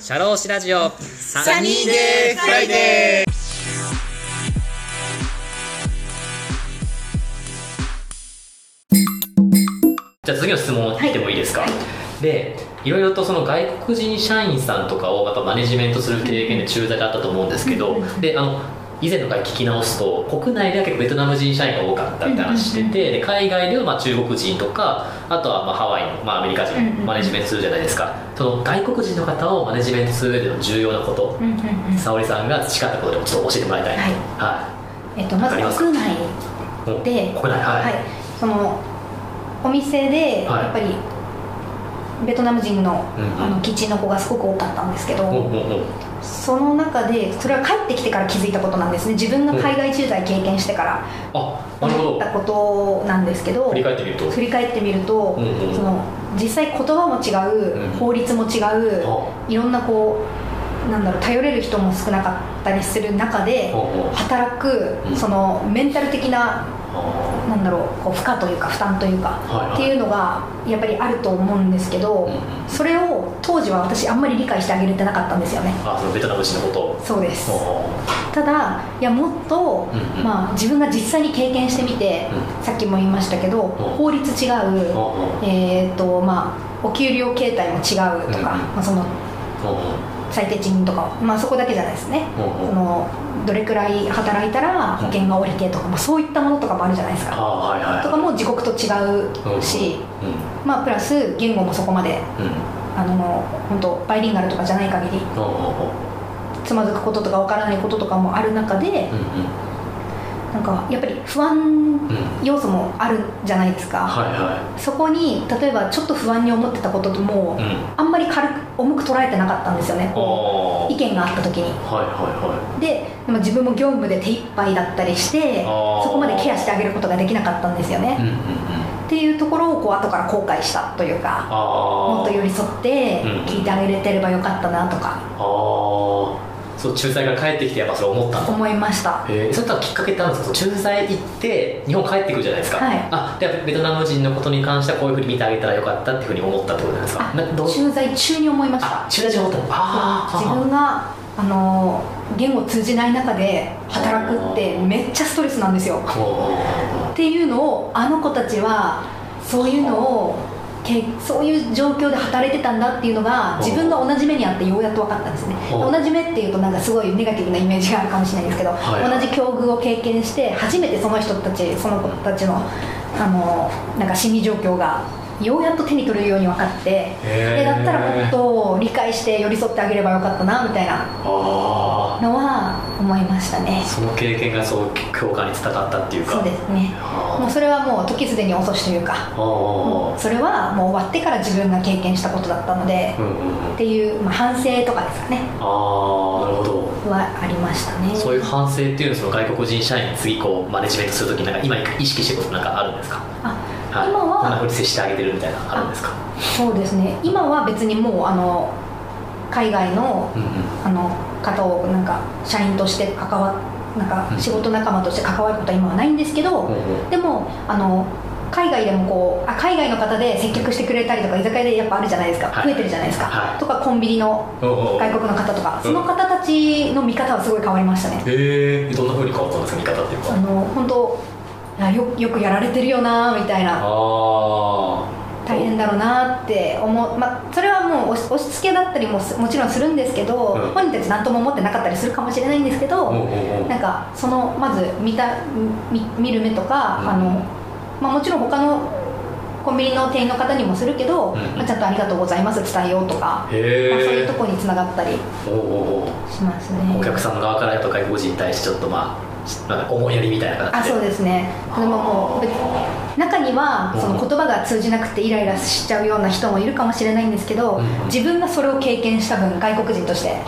シャローシラジオ。サニーデーフライデー。じゃあ次の質問いってもいいですか、でいろいろとその外国人社員さんとかをやっぱマネジメントする経験で駐在があったと思うんですけど、であの以前の回聞き直すと国内では結構ベトナム人社員が多かったみたいな話してて、で海外ではまあ中国人とかあとはまあハワイの、まあ、アメリカ人マネジメントするじゃないですか。その外国人の方をマネジメントする上での重要なこと。沙織さんが培ったことでもちょっと教えてもらいたいなはい。はえっと、まず国内で、国内。はい、そのお店ではい。やっぱりベトナム人の,、あのキッチンの子がすごく多かったんですけど、その中でそれは帰ってきてから気づいたことなんですね。自分が海外駐在経験してから。あなるほど。思ったことなんですけど振り返ってみると。振り返ってみると、うんうん。その実際言葉も違う、うん法律も違う、あ。いろんなこうなんだろう頼れる人も少なかったりする中で働く、うん。そのメンタル的なあなんだろうこう負荷というか負担というか、っていうのがやっぱりあると思うんですけど、それを当時は私あんまり理解してあげれてなかったんですよね。あそのベトナム人のこと。をそうです。おただいやもっと、まあ、自分が実際に経験してみて、うさっきも言いましたけど、法律違う、えーとまあ、お給料形態も違うとか、まあ、そのお最低賃金とか、まあ、そこだけじゃないですね、おそのどれくらい働いたら保険が下りてとか、まあ、そういったものとかもあるじゃないですあか、はいはいとかも自国と違うし、うん。まあ、プラス言語もそこまでうん。あの本当バイリンガルとかじゃない限りつまずくこととかわからないこととかもある中でうんうん。なんかやっぱり不安うん要素もあるじゃないですか、はいはそこに例えばちょっと不安に思ってたことも、いうん。あんまり軽く重く捉えてなかったんですよね。こあう意見があった時に。はいはででも自分も業務で手一杯だったりしてそこまでケアしてあげることができなかったんですよね、いはいうんうんうん。っていうところをこう後から後悔したというかもっと寄り添ってうん聞いてあげれてればよかったなとか。ああそう駐在から帰ってきてやっぱそれ思った思いました。えー、それとはきっかけってあるんですか？駐在行って日本帰ってくるじゃないですか、はい。あでベトナム人のことに関してはこういうふうに見てあげたらよかったっていうふうに思ったってことじゃないですか？駐在中に思いました。あ駐在中に思ったの？ああ自分があの言語通じない中で働くってめっちゃストレスなんですよ。っていうのをあの子たちはそういうのをけそういう状況で働いてたんだっていうのが自分が同じ目にあってようやっと分かったんですね。同じ目っていうとなんかすごいネガティブなイメージがあるかもしれないですけど、はい。同じ境遇を経験して初めてその人たちその子たちのあのなんか心理状況がようやっと手に取れるように分かってでだったらもっと理解して寄り添ってあげればよかったなみたいなあのは思いましたね。あその経験がそう共感につながったっていうか。そうですね。あもうそれはもう時すでに遅しというかそれはもう終わってから自分が経験したことだったので、うんうんうん。っていう、まあ、反省とかですかね。ああなるほど。はありましたね。そういう反省っていうのはその外国人社員に次こうマネジメントするときになんか今意識してることなんかあるんですか？あはい、今はこんなふうに接してあげてるみたいなのあるんですか？そうですね。今は別にもうあの海外のうんうん。あの方をなんか社員として関わなんかうん。仕事仲間として関わることは今はないんですけど、うんう。んでもあの海外でもこうあ海外の方で接客してくれたりとか居酒屋でやっぱあるじゃないですか、はい。増えてるじゃないですか、はい。とかコンビニの外国の方とか、うん。その方たちの見方はすごい変わりましたね、へえどんなふうに変わったんですか見方っていうか？あの本当いやよよくやられてるよなみたいな。あ大変だろうなって思う、まあ、それはもう押し付けだったりもすもちろんするんですけど、うん。本人たち何とも思ってなかったりするかもしれないんですけど、うおうおうなんかそのまず見た見見る目とか、うん。あのまあ、もちろん他のコンビニの店員の方にもするけど、うん。まあ、ちゃんと「ありがとうございます」伝えようとか、まあ、そういうとこにつながったりしますね。お客さん側からやっぱ外国人に対してちょっとまあなんか思いやりみたいなあ形で。そうですね。でももう別中にはうん。その言葉が通じなくてイライラしちゃうような人もいるかもしれないんですけど、うん。自分がそれを経験した分外国人として。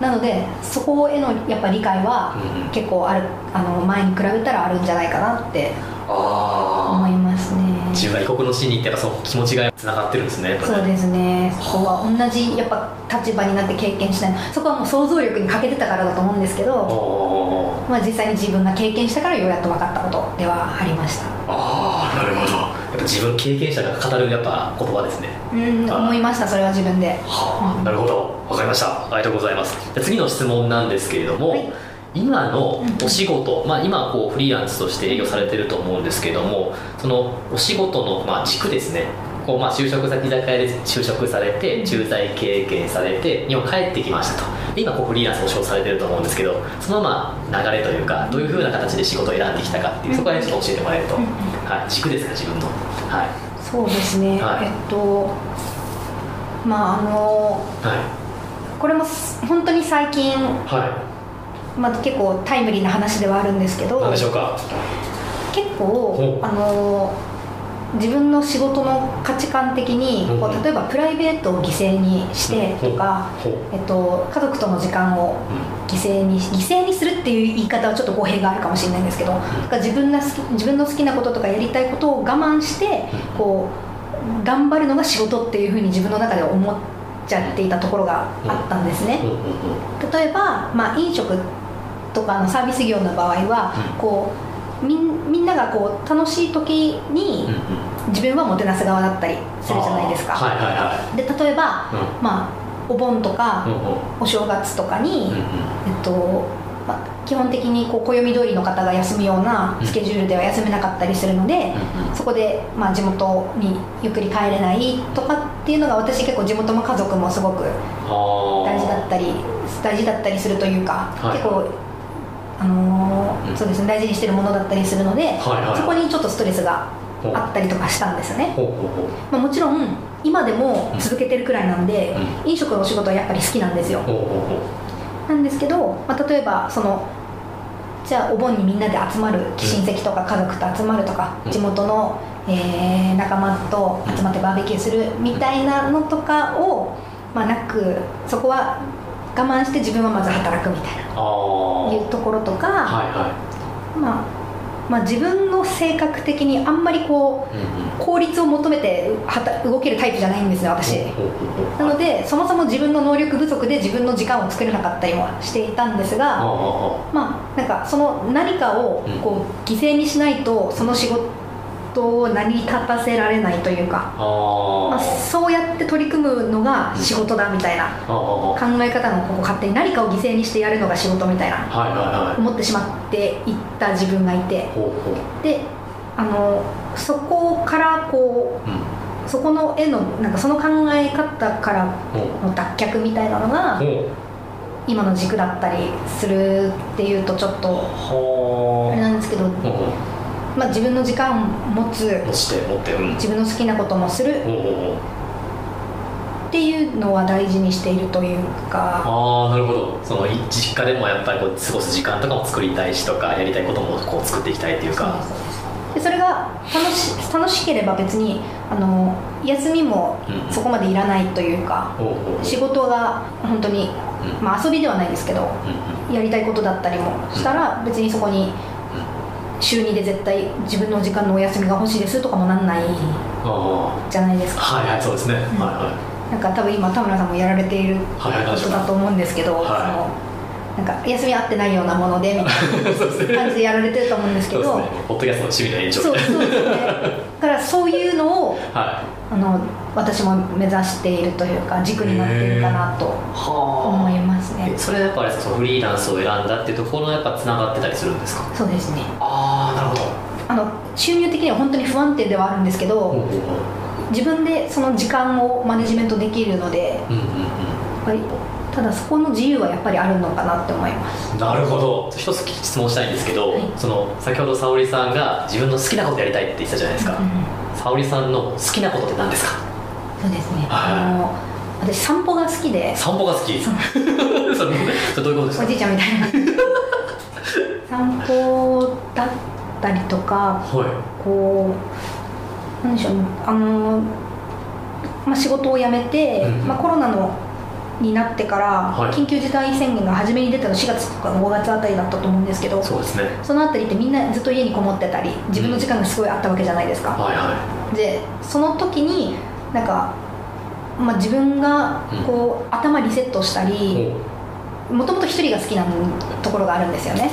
なのでそこへのやっぱ理解は結構あるあの前に比べたらあるんじゃないかなってああ思いますね自分が異国の地に行ってやっぱその気持ちがつながってるんですねそうですね。そこは同じやっぱ立場になって経験しないそこはもう想像力に欠けてたからだと思うんですけど、まあ、実際に自分が経験したからようやっと分かったことではありました。ああなるほど。やっぱぱ自分経験者が語るやっぱ言葉ですね。うん思いましたそれは自分で。はあなるほど。わかりました。ありがとうございます。次の質問なんですけれども、はい今のお仕事、まあ、今こうフリーランスとして営業されてると思うんですけどもそのお仕事のまあ軸ですね。こうまあ就職先居酒屋で就職されて駐在経験されて日本帰ってきましたと。で今こうフリーランスをお仕事されてると思うんですけどそのまあ流れというかどういうふうな形で仕事を選んできたかっていうそこら辺ちょっと教えてもらえると、はい、軸ですか自分の。はい。そうですね、はい。えっとまああのはこれもす本当に最近、い。はまあ、結構タイムリーな話ではあるんですけどい何でしょうか？結構あの自分の仕事の価値観的にこう例えばプライベートを犠牲にしてとか、えっと、家族との時間を犠牲に犠牲にするっていう言い方はちょっと語弊があるかもしれないんですけど、自分が好き自分の好きなこととかやりたいことを我慢してこう頑張るのが仕事っていうふうに自分の中で思っちゃっていたところがあったんですね。例えば、まあ、飲食とかのサービス業の場合は、うん。こうみんみんながこう楽しい時に自分はもてなす側だったりするじゃないですか、はいはいはで例えば、いまあ、お盆とか、お正月とかに、えっとまあ、基本的にこう暦通りの方が休むようなスケジュールでは休めなかったりするので、そこで、まあ、地元にゆっくり帰れないとかっていうのが私結構地元も家族もすごく大事だったり大事だったりするというか、はい。結構、あのーうんそうですね大事にしてるものだったりするので、はいはい。そこにちょっとストレスがあったりとかしたんですね、ほうほうほう。まあ、もちろん今でも続けてるくらいなんで、飲食のお仕事はやっぱり好きなんですよ。なんですけど、まあ、例えばそのじゃあお盆にみんなで集まる親戚とか家族と集まるとか、うん。地元の、えー仲間と集まってバーベキューするみたいなのとかを、まあ、なくそこは我慢して自分はまず働くみたいな。いうところとか、はいはまあ、まあ自分の性格的にあんまりこいう効率を求めてはた動けるタイプじゃないんですよ私。なのでそもそも自分の能力不足で自分の時間を作れなかったりもしていたんですあが、まあなんかその何かをうん。こう犠牲にしないとその仕事を成り立たせられないというか、まあ、そうやって取り組むのが仕事だみたいな考え方のここ勝手に何かを犠牲にしてやるのが仕事みたいな思ってしまっていった自分がいて。であのそこからこうん。うそこの絵のなんかその考え方からの脱却みたいなのが今の軸だったりするっていうとちょっとあれはなんですけど、まあ、自分の時間を持つう持ちて持ってうん。自分の好きなこともするっていうのは大事にしているというか。ああなるほど。そのい実家でもやっぱりこう過ごす時間とかも作りたいしとかやりたいこともこう作っていきたいっていうか。でそれが楽し楽しければ別にあの休みもうん。そこまでいらないというか、ほうほうほう。仕事が本当に、うん。まあ、遊びではないですけどうんうん。やりたいことだったりもしたら別にそこに週2で絶対自分の時間のお休みが欲しいですとかもなんないあじゃないですか。あはいはいそうですね、はいはなんか多分今田村さんもやられているはいはいことだと思うんですけど、はいそのなんか休み合ってないようなものでみたいな 感じでやられてると思うんですいけどそうですね。ポッドキャストの趣味の延長。そうそうですねだからそういうのを はあの私も目指しているというか軸になっているかなと思いますね。えそれはやっぱりそのフリーランスを選んだっていうところのやっぱつながってたりするんですか？そうですね。ああなるほど。あの収入的には本当に不安定ではあるんですけど、自分でその時間をマネジメントできるのでううんうん。やっぱりただそこの自由はやっぱりあるのかなって思います。うんなるほど。一つ質問したいんですけど、はい。その先ほど沙織さんが自分の好きなことやりたいって言ってたじゃないですか、うん。沙織さんの好きなことって何ですか？そうですね、はい。あの私散歩が好きで。散歩が好き。そ れそれどういうことですか？おじいちゃんみたいな。散歩だったりとかはい。こうなんでしょうあの、まあ、仕事を辞めて、うんまあ、コロナのになってから、はい。緊急事態宣言が初めに出たの4月とか5月あたりだったと思うんですけどそうですね。そのあたりってみんなずっと家にこもってたり自分の時間がすごいあったわけじゃないですか、はいはでその時になんか、まあ、自分がこう、頭リセットしたいり、もともと一人が好きなところがあるんですよね。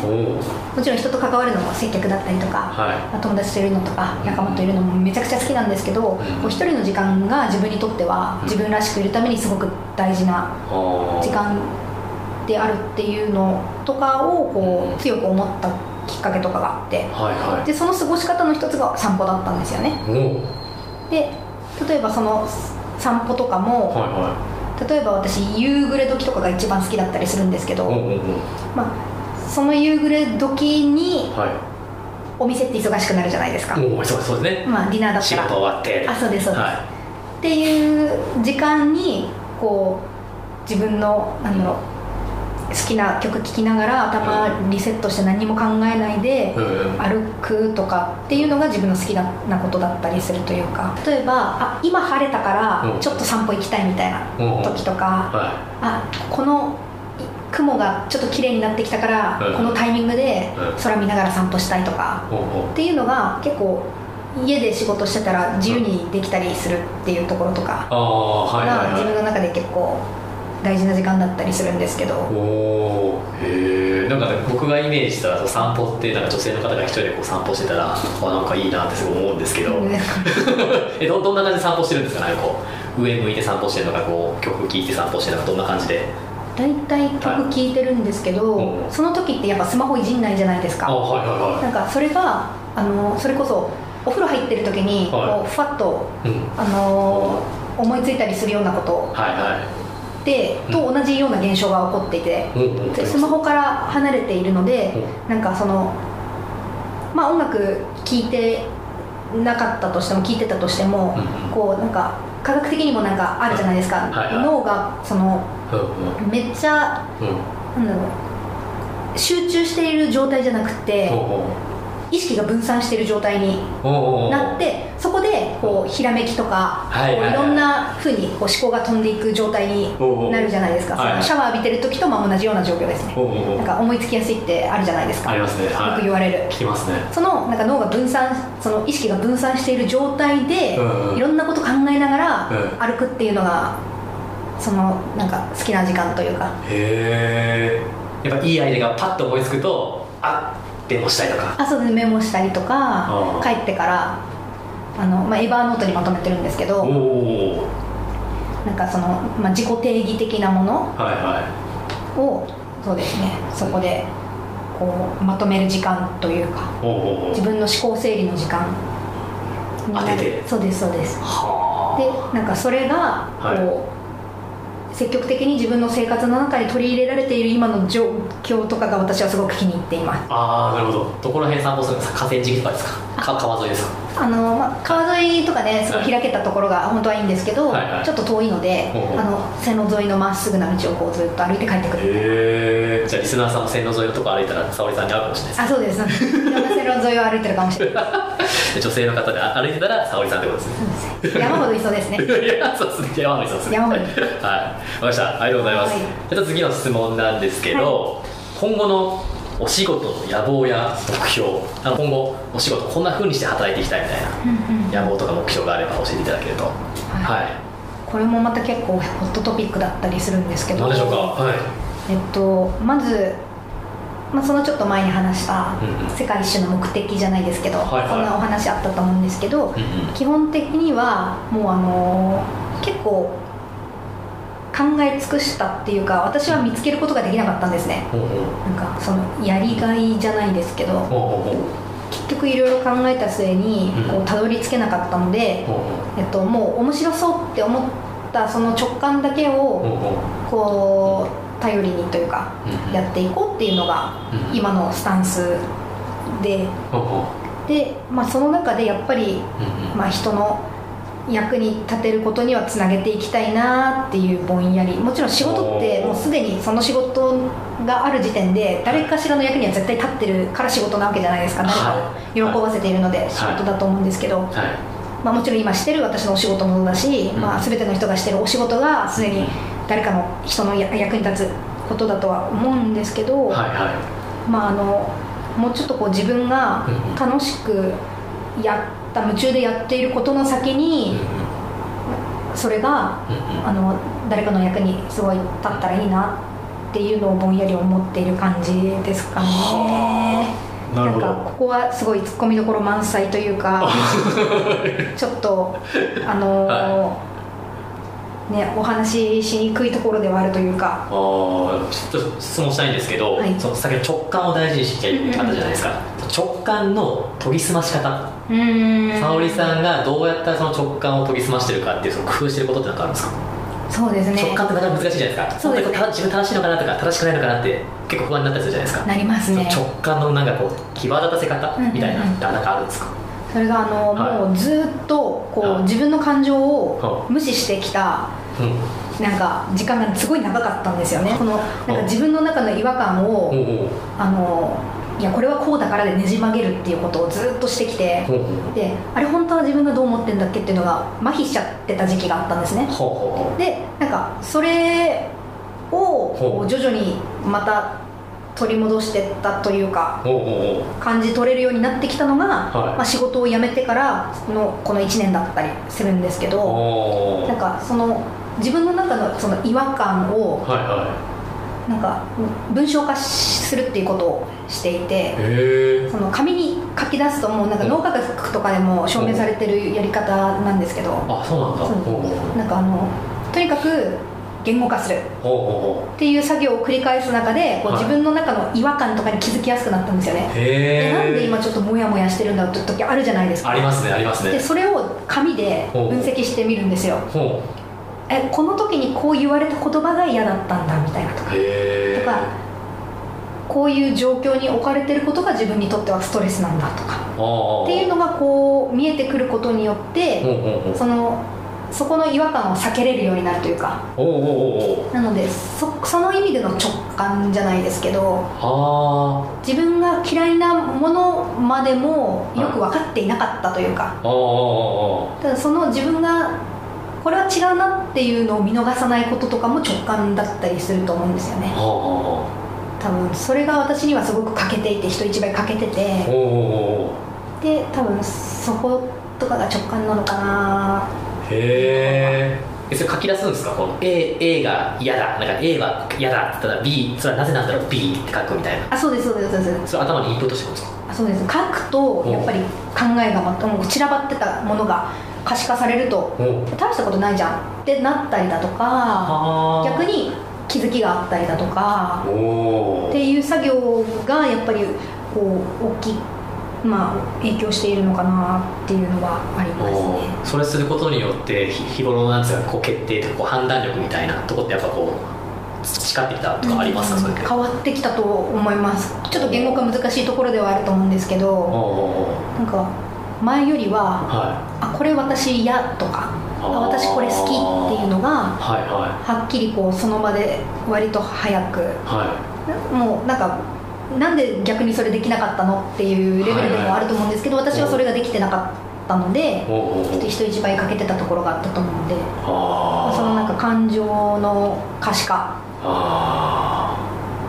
もちろん人と関わるのも接客だったりとか、はい、友達といるのとか仲間といるのもめちゃくちゃ好きなんですけど、うん、一人の時間が自分にとっては自分らしくいるためにすごく大事な時間であるっていうのとかをこう強く思ったきっかけとかがあって、はいはい、でその過ごし方の一つが散歩だったんですよね。で例えばその散歩とかも、はいはい。例えば私夕暮れ時とかが一番好きだったりするんですけど、うんうんうん、まあ、その夕暮れ時に、お店って忙しくなるじゃないですか。そうですね、まあ、ディナーだったら。仕事終わってあそうですそうです、はい、っていう時間にこう自分のなんだろう好きな曲聴きながら頭リセットして何も考えないで歩くとかっていうのが自分の好きなことだったりするというか。例えばあ今晴れたからちょっと散歩行きたいみたいな時とか、あこの雲がちょっと綺麗になってきたから、このタイミングで空見ながら散歩したいとか、っていうのが結構家で仕事してたら自由にできたりするっていうところとかが自分の中で結構大事な時間だったりするんですけど。おへえんか、ね、僕がイメージしたら散歩ってなんか女性の方が一人でこう散歩してたらあなんかいいなってすごい思うんですけど。えどどんな感じで散歩してるんですか？ねこう上向いて散歩してるのかこう曲聴いて散歩してるのかどんな感じで？大体曲聴いてるんですけど、はい、その時ってやっぱスマホいじんないじゃないですか、はいはいはい、なんかそれがあのそれこそお風呂入ってる時にこう、はい、ふわっと、うん、あの思いついたりするようなこと。を、はいはいてと同じような現象が起こっていて、でスマホから離れているので、なんかそのまあ音楽聴いてなかったとしても聴いてたとしても、こうなんか科学的にもなんかあるじゃないですか、脳がその、めっちゃ、なんだろう集中している状態じゃなくて、意識が分散している状態になってでこうひらめきとか、はいこういろんなふうにこう思考が飛んでいく状態になるじゃないですか、そのシャワー浴びてる時とも同じような状況ですね。なんか思いつきやすいってあるじゃないですか。ありますね、はい、よく言われる。聞きますね。そのなんか脳が分散その意識が分散している状態で、いろんなこと考えながら歩くっていうのがそのなんか好きな時間というか。へえやっぱいいアイデアがパッと思いつくとあメモしたりとか。あそうですメモしたりとか帰ってからあの、まあ、エヴァーノートにまとめてるんですけどなんかその、まあ、自己定義的なものを、はいはい、そうですねそこでこうまとめる時間というか自分の思考整理の時間になる。そうですそうです。でなんかそれがこう、はい積極的に自分の生活の中に取り入れられている今の状況とかが私はすごく気に入っています。ああなるほど。どこら辺散歩するんですか？河川敷とかですか？川沿いですか？あの、まあ、川沿いとかねすごい開けたところが本当はいいんですけど、はいはい、ちょっと遠いので、あの線路沿いのまっすぐな道をこうずっと歩いて帰ってくる。へえじゃあリスナーさんも線路沿いのとこ歩いたら沙織さんに会うかもしれないですあそうです。いろんな線路沿いを歩いてるかもしれない 女性の方で歩いてたら沙織さんってことですね。山ほどいそうですね。いやそうですね。山ほどいそうですね。山ほどはい。分かりました。ありがとうございます、はい、じゃあ次の質問なんですけど、はい、今後のお仕事の野望や目標あの今後お仕事こんなふうにして働いていきたいみたいな野望とか目標があれば教えていただけると、はい、はい、これもまた結構ホットトピックだったりするんですけど。何でしょうか、はい。えっと、まず、まあ、そのちょっと前に話した世界一周の目的じゃないですけど、はいはい、そんなお話あったと思うんですけど、うんうん、基本的にはもうあの結構考え尽くしたっていうか私は見つけることができなかったんですね、なんかそのやりがいじゃないですけど、結局いろいろ考えた末にこうたどり着けなかったので、えっと、もう面白そうって思ったその直感だけをこう頼りにというかやっていこうっていうのが今のスタンスで。で、まあ、その中でやっぱり、まあ、人の役に立てることにはつなげていきたいなっていうぼんやり。もちろん仕事ってもうすでにその仕事がある時点で誰かしらの役には絶対立ってるから仕事なわけじゃないですか。誰かを喜ばせているので仕事だと思うんですけど、まあ、もちろん今してる私のお仕事もだし、まあ、全ての人がしてるお仕事がすでに誰かの人の役に立つことだとは思うんですけど、まああのもうちょっとこう自分が楽しくやった夢中でやっていることの先に、それが、あの誰かの役にすごい立ったらいいなっていうのをぼんやり思っている感じですかね。なんかここはすごいツッコミどころ満載というか ちょっとあのーはねお話ししにくいところではあるというか。あーちょっと質問したいんですけど、はい。その先ほど直感を大事にしている方じゃないですか、直感の研ぎ澄まし方。沙織さんがどうやったらその直感を研ぎ澄ましてるかっていうその工夫してることって何かあるんですか、そうですね。直感ってなかなか難しいじゃないですか。そうですね。自分正しいのかなとか正しくないのかなって結構不安になったりするじゃないですか。なりますね。直感のなんかこう際立たせ方うんうんうんみたいなのってなんかあるんですか、それがあの、はい。もうずっとこう、はい。自分の感情をは無視してきたうん。なんか時間がすごい長かったんですよね。このなんか自分の中の違和感を、あのいやこれはこうだからでねじ曲げるっていうことをずっとしてきてであれ本当は自分がどう思ってんだっけっていうのが麻痺しちゃってた時期があったんですね。でなんかそれを徐々にまた取り戻してったというか感じ取れるようになってきたのが、はい。まあ、仕事を辞めてからのこの1年だったりするんですけどなんかその自分の中のその違和感をはいはなんか文章化するっていうことをしていてその紙に書き出すともうなんか脳科学とかでも証明されてるやり方なんですけどあそうなんだ。なんかあのとにかく言語化する。っていう作業を繰り返す中でこうはい。自分の中の違和感とかに気づきやすくなったんですよね。うへえでなんで今ちょっとモヤモヤしてるんだって時あるじゃないですか。ありますねありますね。でそれを紙で分析してみるんですよ。ほえこの時にこう言われた言葉が嫌だったんだみたいなとか。とかこういう状況に置かれてることが自分にとってはストレスなんだとか。っていうのがこう見えてくることによってそのそこの違和感を避けれるようになるというか。なのでそその意味での直感じゃないですけどあ自分が嫌いなものまでもよく分かっていなかったというか。ーあーあーあただその自分がこれは違うなっていうのを見逃さないこととかも直感だったりすると思うんですよね。多分それが私にはすごく欠けていて人一倍欠けてて。で多分そことかが直感なのかなへえそれ書き出すんですか？この。A, A が嫌だ。なんか A は嫌だって言ったら B それはなぜなんだろう？B って書くみたいな。あそうですそうですそうです。それ頭にインプットしてくるんですか？あそうです。書くとやっぱり考えがまたもう散らばってたものが可視化されると大したことないじゃん。ってなったりだとか逆に気づきがあったりだとかおおっていう作業がやっぱりこう大きいまあ影響しているのかなっていうのはありますね。それすることによって日日頃のなんですかこう決定とかこう判断力みたいなとこってやっぱこう培ってきたとかありますか、それって。変わってきたと思います。ちょっと言語化難しいところではあると思うんですけどなんか前よりははあこれ私嫌とかあ私これ好きっていうのがいはい。ははっきりこうその場で割と早くい。はもうなんかなんで逆にそれできなかったのっていうレベルでもあると思うんですけど、私はそれができてなかったのでちょっと人一倍かけてたところがあったと思うんでそのなんか感情の可視化あ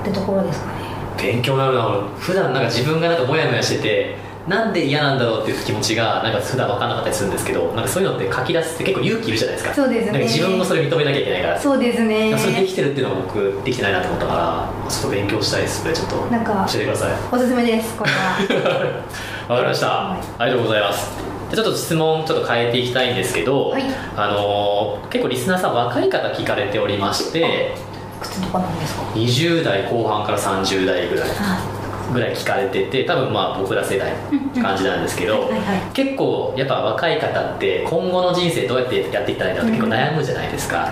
ってところですかね。ー勉強になるな普段なんか自分がなんかモヤモヤしててなんで嫌なんだろうっていう気持ちがなんか普段分かんなかったりするんですけどなんかそういうのって書き出すって結構勇気いるじゃないですか。そうですね。自分もそれ認めなきゃいけないから。そうですね。それできてるっていうのが僕できてないなと思ったからちょっと勉強したいですねちょっとなんか教えてください。おすすめですこれは。わかりました、はい。ありがとうございます。でちょっと質問ちょっと変えていきたいんですけど、はい。あのー結構リスナーさん若い方聞かれておりまして靴とかなんですか？20代後半から30代ぐらい。はぐらい聞かれてて多分まあ僕ら世代って感じなんですけど、はいはいはい。結構やっぱ若い方って今後の人生どうやってやっていったらいいんだろうって結構悩むじゃないですか、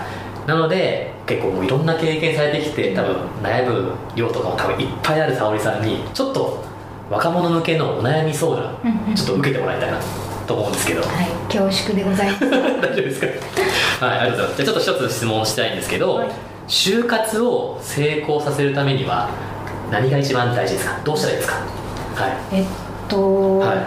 なので結構もういろんな経験されてきて多分悩む量とかも多分いっぱいある沙織さんにちょっと若者向けのお悩み相談ちょっと受けてもらいたいなと思うんですけど、はい。恐縮でございます。大丈夫ですか？はいありがとうございます。じゃあちょっと一つ質問したいんですけど、はい。就活を成功させるためには何が一番大事ですか？どうしたらいいですか？はい。えっと、はい。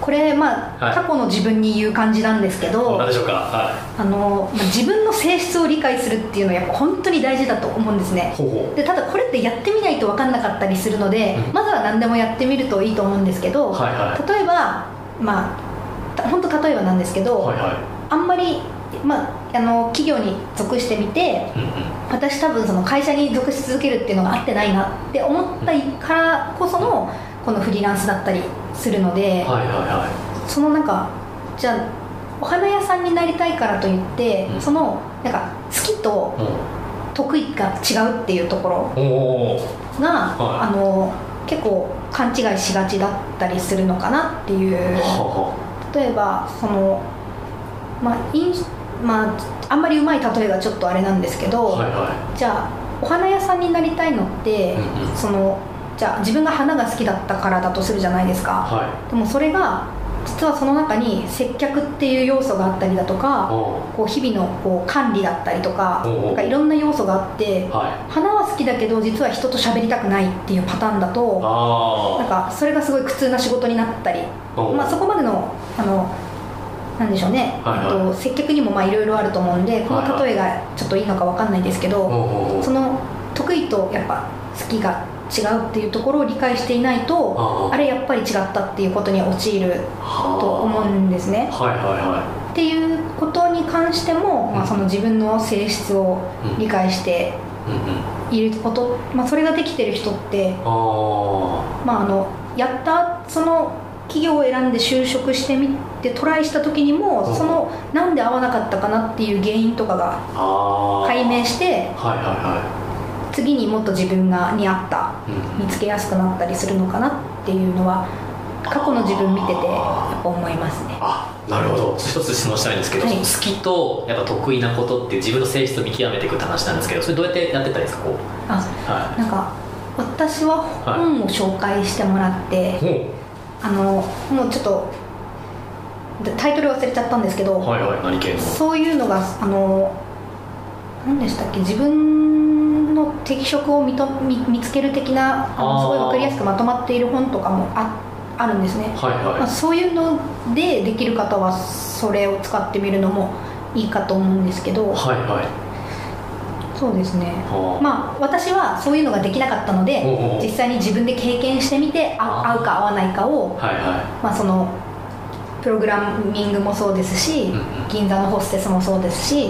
これまあ、はい。過去の自分に言う感じなんですけど何でしょうか？はあの、まあ、自分の性質を理解するっていうのはやっぱ本当に大事だと思うんですね。でただこれってやってみないと分かんなかったりするので、うん。まずは何でもやってみるといいと思うんですけど、はいはい。例えばまあ本当例えばなんですけど、はいはあんまり、まあ、あの企業に属してみていうんうん私多分その会社に属し続けるっていうのが合ってないなって思ったからこそのこのフリーランスだったりするので、はいはいはそのなんかじゃあお花屋さんになりたいからといって、うん。そのなんか好きとい得意が違うっていうところが、はい。あの結構勘違いしがちだったりするのかなっていう。は例えばそのまあインまああんまりうまい例えがちょっとあれなんですけど、あはいはじゃあお花屋さんになりたいのって、うんうん。そのじゃあ自分が花が好きだったからだとするじゃないですか、い。はでもそれが実はその中に接客っていう要素があったりだといかおこう日々のこう管理だったりとかなんかいろんな要素があってはい。花は好きだけど実は人と喋りたくないっていうパターンだとあなんかそれがすごい苦痛な仕事になったりまあ、そこまでのあのなんでしょうね、はいはい。と、接客にもまあいろいろあると思うんでこはいはい。の例えがちょっといいのかわかんないですけど、おうおうおう。その得意とやっぱ好きが違うっていうところを理解していないとあああれやっぱり違ったっていうことに陥ると思うんですね。はいはいはっていうことに関しても、まあ、うん。その自分の性質を理解していうんうん。いること、まあ、それができてる人って、あまあ、あのやったその企業を選んで就職してみてトライした時にも、うん。そのなんで合わなかったかなっていう原因とかがあああ解明してはいはいは次にもっと自分がに合った見つけやすくなったりするのかなっていうのは過去の自分見ててやっぱ思いますね。あなるほど。一つ質問したいんですけど、はい。好きとやっぱ得意なことって自分の性質を見極めていくって話なんですけどそれどうやってやってたんですかこう？あはなんか私は本を紹介してもらって、いほあのもうちょっとでタイトル忘れちゃったんですけど、うはいはい何系の？そういうのがあの何でしたっけ？自分の適職を見と見見つける的なあのすごい分かりやすくまとまっている本とかもああるんですね、はいはい、まあ、そういうのでできる方はそれを使ってみるのもいいかと思うんですけど。はいはい。そうですね。はあまあ私はそういうのができなかったので実際に自分で経験してみてあ合うか合わないかをはいはまあ、そのプログラミングもそうですし、銀座のホステスもそうですし、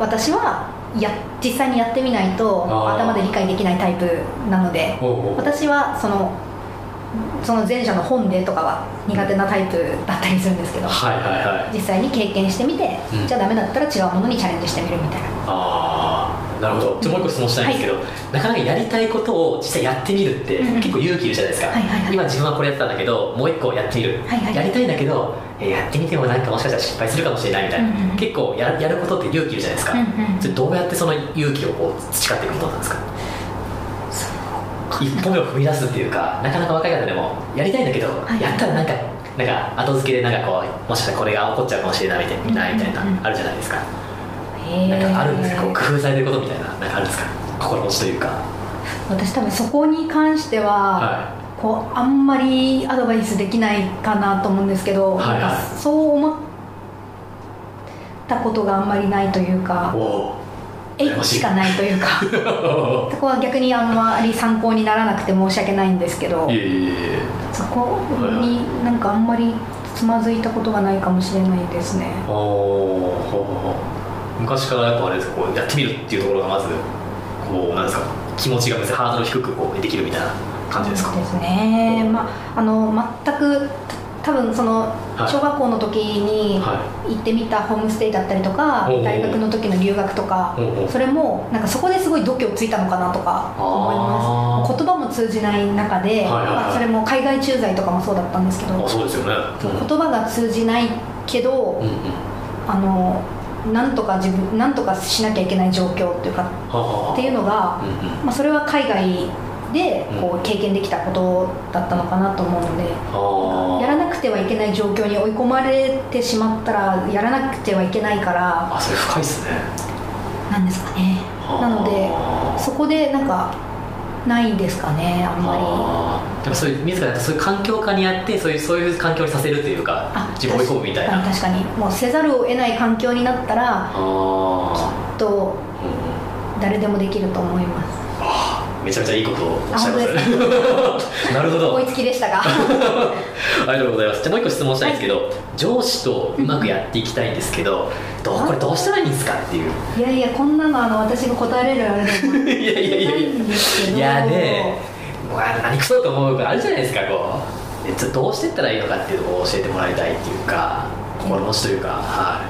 私はや実際にやってみないと頭で理解できないタイプなので私はそのその前者の本でとかは苦手なタイプだったりするんですけどはいはいはい。実際に経験してみて、うん。じゃあダメだったら違うものにチャレンジしてみるみたいななるほど。じゃあもう一個質問したいんですけど、なかなかやりたいことを実際やってみるって結構勇気いるじゃないですか、はいはいはい。今自分はこれやってたんだけどもう一個やってみる、はいはい。やりたいんだけどえやってみてもなんかもしかしたら失敗するかもしれないみたいな、うんうん結構ややることって勇気いるじゃないですか、うんうんそれどうやってその勇気をこう培っていくものなんですか？一歩目を踏み出すっていうかなかなか若い方でもやりたいんだけど、い。やったらなんかなんか後付けでなんかこうもしかしたらこれが起こっちゃうかもしれないみたいな,、みたいなあるじゃないですか、へなんかあるんですかこうー工夫されてることみたいななんかあるんですか？心持ちというか。私多分そこに関しては、はこうあんまりアドバイスできないかなと思うんですけど、はいはい。なんかそう思ったことがあんまりないというかえ羨ましいしかないというか。そこは逆にあんまり参考にならなくて申し訳ないんですけどいえいえいえ。そこになんかあんまりつまずいたことがないかもしれないですね。おおほうほうほう昔からやっぱあれですかこうやってみるっていうところがまずこうなんですか気持ちが別にハードル低くこうできるみたいな感じですか？ですね。まああの全くた多分そのはい。小学校の時には行ってみたホームステイだったりとか大学の時の留学とかそれもなんかそこですごい度胸ついたのかなとか思います。言葉も通じない中で、まあ、それも海外駐在とかもそうだったんですけどあそうですよね。言葉が通じないけど、あのなんとか自分なんとかしなきゃいけない状況っていうかっていうのが、まあ、それは海外でこう経験できたことだったのかなと思うので、あ。やらなくてはいけない状況に追い込まれてしまったらやらなくてはいけないからあそれ深いっすね。なんですかね。はあ。なのでそこでなんかないですかねあんまり。あー。やっぱそういう自らそういう環境下にあってそういうそういう環境にさせるというかあ自分を追い込むみたいな。あ確かに。もうせざるを得ない環境になったらあきっと誰でもできると思います。あめちゃめちゃいいことをおっしゃいまあす なるほど。追いつきでしたが ありがとうございます。じゃあもう一個質問したいんですけど、上司とうまくやっていきたいんですけど、どうこれどうしたらいいんですかっていう。いやいやこんなのあの私が答えれるあれでもいやいやいやいやねもうあ何くそと思うことあるじゃないですかこう。どうしていったらいいのかっていうのを教えてもらいたいっていうか心持ちというかは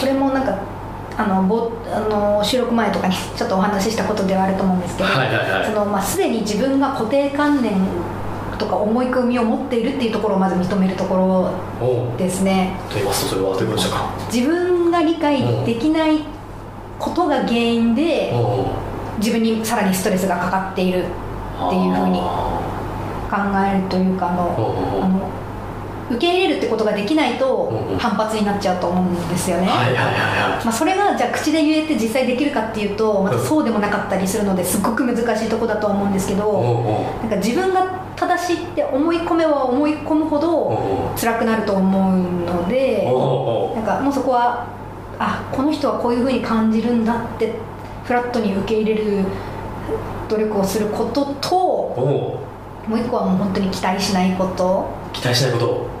これもなんかあのぼあの収録前とかにちょっとお話ししたことではあると思うんですけど、はいはいはい。そのまあ、すでに自分が固定観念とか思い込みを持っているっていうところをまず認めるところですね。と言いますとそれはどういうことでしょうか？自分が理解できないことが原因で自分にさらにストレスがかかっているっていうふうにあ考えるというかあのあの受け入れるってことができないと反発になっちゃうと思うんですよね、それがじゃあ口で言えて実際できるかっていうとまたそうでもなかったりするのですっごく難しいとこだとは思うんですけどなんか自分が正しいって思い込めば思い込むほど辛くなると思うのでなんかもうそこはあこの人はこういうふうに感じるんだってフラットに受け入れる努力をすることともう一個はもう本当に期待しないこと。期待しないこと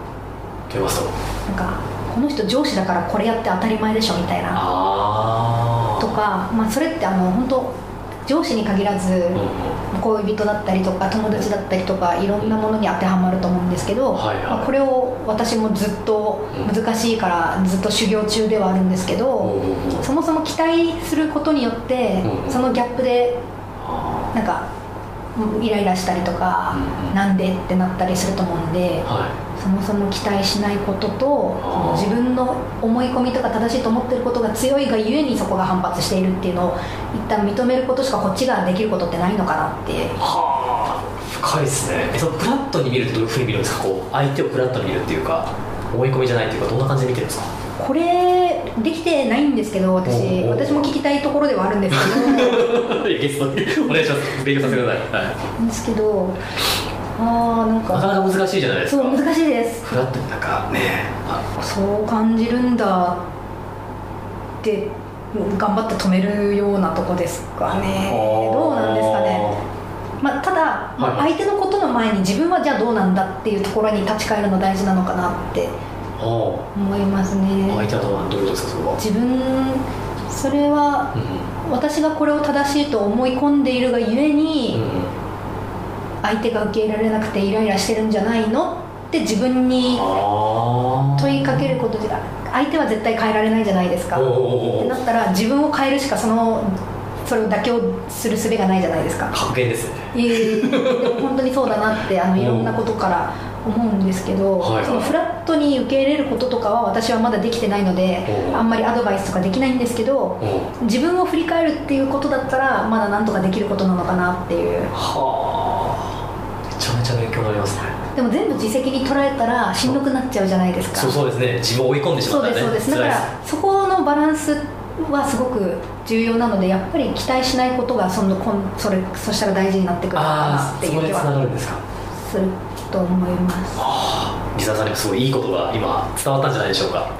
ます。となんかこの人上司だからこれやって当たり前でしょみたいな。とか、まあ、それってあの本当上司に限らず恋人だったりとか友達だったりとかいろんなものに当てはまると思うんですけど、はいはい。まあこれを私もずっと難しいからずっと修行中ではあるんですけど、そもそも期待することによって、うんそのギャップであなんかうんイライラしたりとか、うんうん。なんでってなったりすると思うんでー、はいそもそも期待しないことと自分の思い込みとか正しいと思ってることが強いがゆえにそこが反発しているっていうのを一旦認めることしかこっちができることってないのかなって。はあ深いですね。えそのフラットに見るってどういうふうに見るんですか？こう相手をフラットに見るっていうか思い込みじゃないっていうかどんな感じで見てるんですか？これできてないんですけど私私も聞きたいところではあるんですけ いやゲストに。お願いします。勉強させてください、はい、どですけどああなんなかかなか難しいじゃないですか。そう難しいです。フラットになんかねあ。そう感じるんだって頑張って止めるようなとこですかね。どうなんですかね。まあ、ただ、まあはい。相手のことの前に自分はじゃあどうなんだっていうところに立ち返るの大事なのかなって思いますね。相手はどうどういうことですかそれは。自分それはうん私がこれを正しいと思い込んでいるがゆえうんにうん相手が受け入れられなくてイライラしてるんじゃないの？って自分に問いかけることで相手は絶対変えられないじゃないですか。ってうなったら自分を変えるしかそのそれを妥協する術がないじゃないですか。格言ですね。いえでも本当にそうだなってあのう。んいろんなことから思うんですけど、はいはい。そのフラットに受け入れることとかは私はまだできてないのでう。んあんまりアドバイスとかできないんですけどう。ん自分を振り返るっていうことだったらまだなんとかできることなのかなっていう。はあ強になりますねでも全部自責に捉えたらしんどくなっちゃうじゃないですか。そうそうですね。自分を追い込んでしまそうったらねですそうです。だからそこのバランスはすごく重要なのでやっぱり期待しないことがそのこんそれそしたら大事になってくるっていう気そこでつながはるんですか。すると思います。ああリサさんにもすごいいいことが今伝わったんじゃないでしょうか。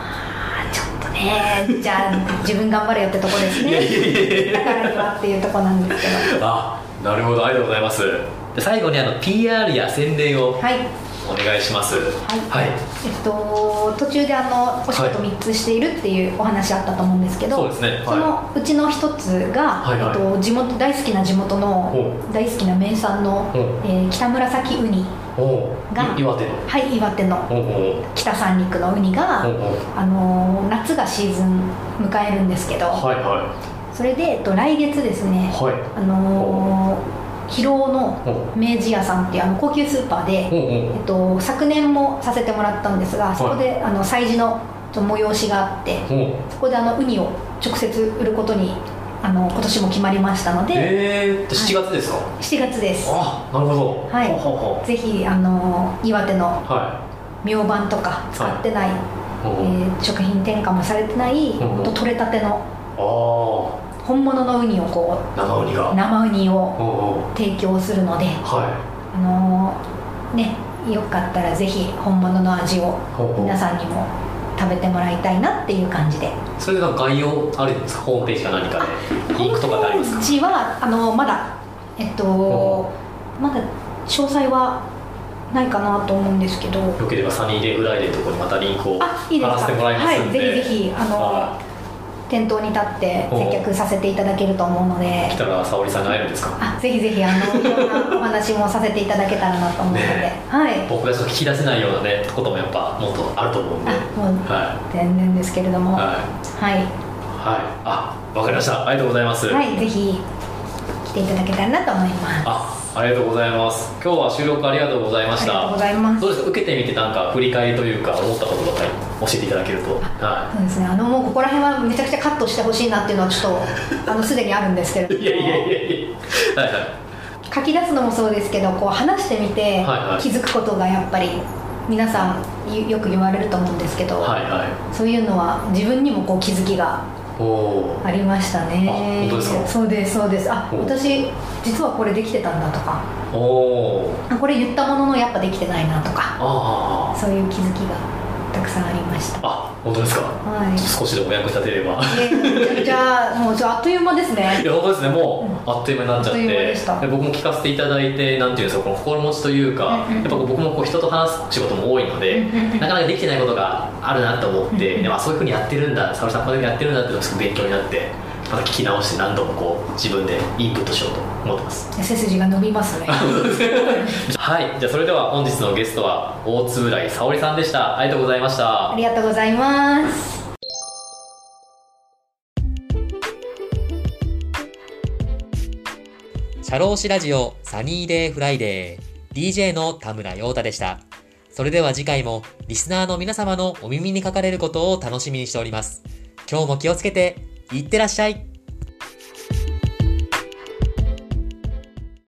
ちょっとねじゃあ自分頑張れよってとこですね。だからにはっていうとこなんですけど。あなるほど。ありがとうございます。で最後にあの PR や宣伝をはい。お願いします。はい、はい、えっと途中であのお仕事3つしているっていうお話あったと思うんですけど、そうですね。はい。そのうちの一つが、はいはい。えっと、地元大好きな地元のほ大好きな名産の、えー北紫ウニが岩手の。はい岩手の北三陸のウニが、あのー夏がシーズン迎えるんですけど、はいはそれで、えっと、来月ですね、いはい。あのー広尾のお明治屋さんっていうあの高級スーパーで、えっと、昨年もさせてもらったんですがそこで、あの催事の催しがあってそこであのウニを直接売ることにあの今年も決まりましたので、えー、7月ですか、7月です。あなるほど。はい。ほうほうほぜひあの岩手のうは明晩とか使ってない、い。おえー食品添加もされてない、んほんと取れたてのおあ本物のウニをこあ生ウニが？う生ウニを提供するのではあのーねよかったらぜひ本物の味を皆さんにも食べてもらいたいなっていう感じで。それでなんか概要あるんですか？ホームページか何かで。リンクとかってありますか？ホームページはあのまだえっとまだ詳細はないかなと思うんですけど。よければサニーデイフライデーのところにまたリンクを貼らせてもらいますんで、はい、ぜひぜひあの、は店頭に立って接客させていただけると思うので。来たら早織さんに会えるんですか？あぜひぜひあのいろんなお話もさせていただけたらなと思うので、ねはい。僕がちょっと聞き出せないようなねこともやっぱもっとあると思うんで。あもうは全然ですけれども。いはい、はい。はい。あわかりました。ありがとうございます、はい、ぜひ来ていただけたらなと思います。あありがとうございます。今日は収録ありがとうございました。ありがとうございます。どうですか？受けてみてなんか振り返りというか思ったこととか教えていただけると。はそうですね。あのもうここら辺はめちゃくちゃカットしてほしいなっていうのはちょっと あのすでにあるんですけれども。いいやいやいやいや。はいはい。書き出すのもそうですけどこう話してみて気づくことがやっぱり皆さんよよく言われると思うんですけど、はいはい。そういうのは自分にもこう気づきがありましたね。あ本当ですか？そうですそうです。あお私実はこれできてたんだとか。おこれ言ったもののやっぱできてないなとか。あそういう気づきがたくさんありました。ああ本当ですか？はい。少しでもお役に立てれば。えーめちゃくちゃもうちょあっという間ですね。いや本当ですね。もうあっという間になっちゃって。僕も聞かせていただいてなんていうんですかこの心持ちというか、うんうんやっぱ僕もこう人と話す仕事も多いので、うんなかなかできてないことがあるなと思って、でまあ、そういうふうにやってるんだ沙織さんこういうふうにやってるんだっていうのがすごく勉強になってまた聞き直して何度もこう自分でインプットしようと思ってます。背筋が伸びますね。はい。じゃあそれでは本日のゲストは大津浦井沙織さんでした。ありがとうございました。ありがとうございます。社労士ラジオサニーデイフライデー。DJ の田村陽太でした。それでは次回もリスナーの皆様のお耳にかかれることを楽しみにしております。今日も気をつけて、いってらっしゃい。